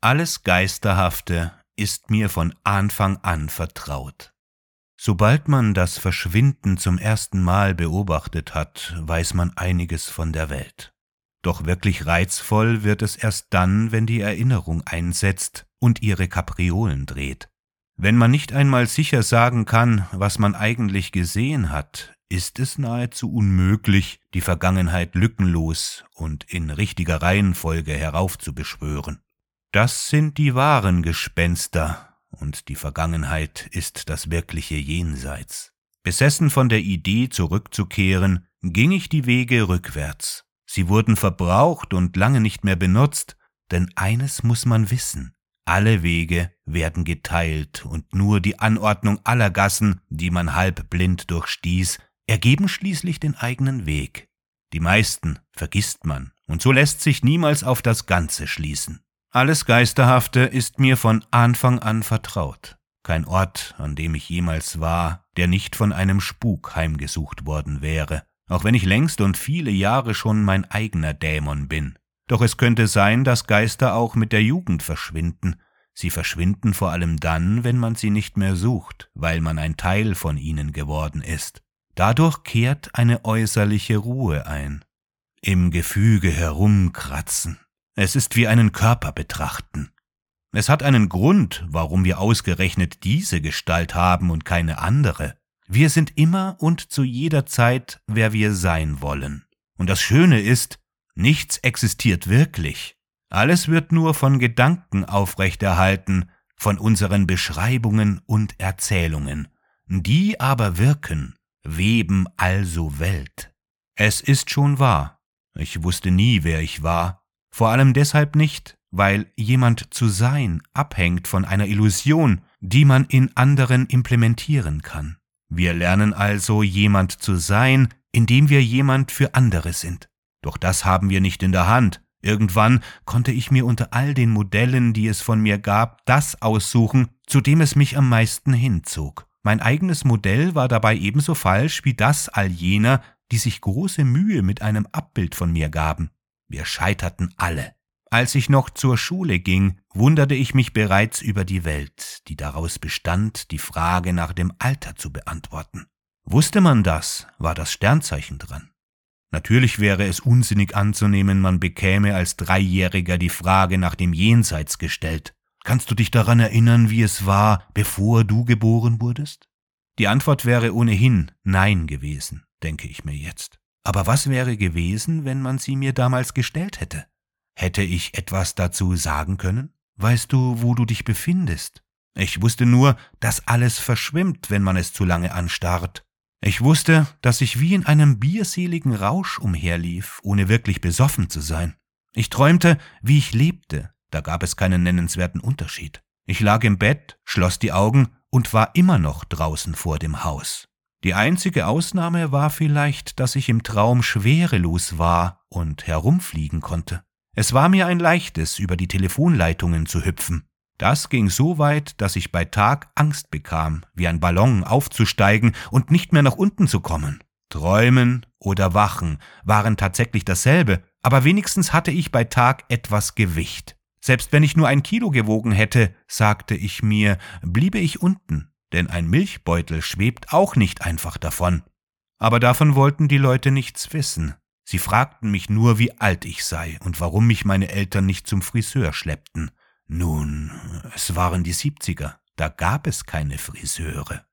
Alles Geisterhafte ist mir von Anfang an vertraut. Sobald man das Verschwinden zum ersten Mal beobachtet hat, weiß man einiges von der Welt. Doch wirklich reizvoll wird es erst dann, wenn die Erinnerung einsetzt und ihre Kapriolen dreht. Wenn man nicht einmal sicher sagen kann, was man eigentlich gesehen hat, ist es nahezu unmöglich, die Vergangenheit lückenlos und in richtiger Reihenfolge heraufzubeschwören. Das sind die wahren Gespenster, und die Vergangenheit ist das wirkliche Jenseits. Besessen von der Idee zurückzukehren, ging ich die Wege rückwärts. Sie wurden verbraucht und lange nicht mehr benutzt, denn eines muss man wissen. Alle Wege werden geteilt und nur die Anordnung aller Gassen, die man halb blind durchstieß, ergeben schließlich den eigenen Weg. Die meisten vergisst man, und so lässt sich niemals auf das Ganze schließen. Alles Geisterhafte ist mir von Anfang an vertraut. Kein Ort, an dem ich jemals war, der nicht von einem Spuk heimgesucht worden wäre, auch wenn ich längst und viele Jahre schon mein eigener Dämon bin. Doch es könnte sein, dass Geister auch mit der Jugend verschwinden. Sie verschwinden vor allem dann, wenn man sie nicht mehr sucht, weil man ein Teil von ihnen geworden ist. Dadurch kehrt eine äußerliche Ruhe ein. Im Gefüge herumkratzen, es ist wie einen Körper betrachten. Es hat einen Grund, warum wir ausgerechnet diese Gestalt haben und keine andere. Wir sind immer und zu jeder Zeit, wer wir sein wollen. Und das Schöne ist, nichts existiert wirklich. Alles wird nur von Gedanken aufrechterhalten, von unseren Beschreibungen und Erzählungen. Die aber wirken, weben also Welt. Es ist schon wahr. Ich wusste nie, wer ich war, vor allem deshalb nicht, weil jemand zu sein abhängt von einer Illusion, die man in anderen implementieren kann. Wir lernen also jemand zu sein, indem wir jemand für andere sind. Doch das haben wir nicht in der Hand. Irgendwann konnte ich mir unter all den Modellen, die es von mir gab, das aussuchen, zu dem es mich am meisten hinzog. Mein eigenes Modell war dabei ebenso falsch wie das all jener, die sich große Mühe mit einem Abbild von mir gaben. Wir scheiterten alle. Als ich noch zur Schule ging, wunderte ich mich bereits über die Welt, die daraus bestand, die Frage nach dem Alter zu beantworten. Wusste man das, war das Sternzeichen dran. Natürlich wäre es unsinnig anzunehmen, man bekäme als Dreijähriger die Frage nach dem Jenseits gestellt. Kannst du dich daran erinnern, wie es war, bevor du geboren wurdest? Die Antwort wäre ohnehin Nein gewesen, denke ich mir jetzt. Aber was wäre gewesen, wenn man sie mir damals gestellt hätte? Hätte ich etwas dazu sagen können? Weißt du, wo du dich befindest? Ich wusste nur, dass alles verschwimmt, wenn man es zu lange anstarrt. Ich wusste, dass ich wie in einem bierseligen Rausch umherlief, ohne wirklich besoffen zu sein. Ich träumte, wie ich lebte, da gab es keinen nennenswerten Unterschied. Ich lag im Bett, schloss die Augen und war immer noch draußen vor dem Haus. Die einzige Ausnahme war vielleicht, dass ich im Traum schwerelos war und herumfliegen konnte. Es war mir ein leichtes, über die Telefonleitungen zu hüpfen. Das ging so weit, dass ich bei Tag Angst bekam, wie ein Ballon aufzusteigen und nicht mehr nach unten zu kommen. Träumen oder Wachen waren tatsächlich dasselbe, aber wenigstens hatte ich bei Tag etwas Gewicht. Selbst wenn ich nur ein Kilo gewogen hätte, sagte ich mir, bliebe ich unten, denn ein Milchbeutel schwebt auch nicht einfach davon. Aber davon wollten die Leute nichts wissen. Sie fragten mich nur, wie alt ich sei und warum mich meine Eltern nicht zum Friseur schleppten. Nun, es waren die Siebziger, da gab es keine Friseure.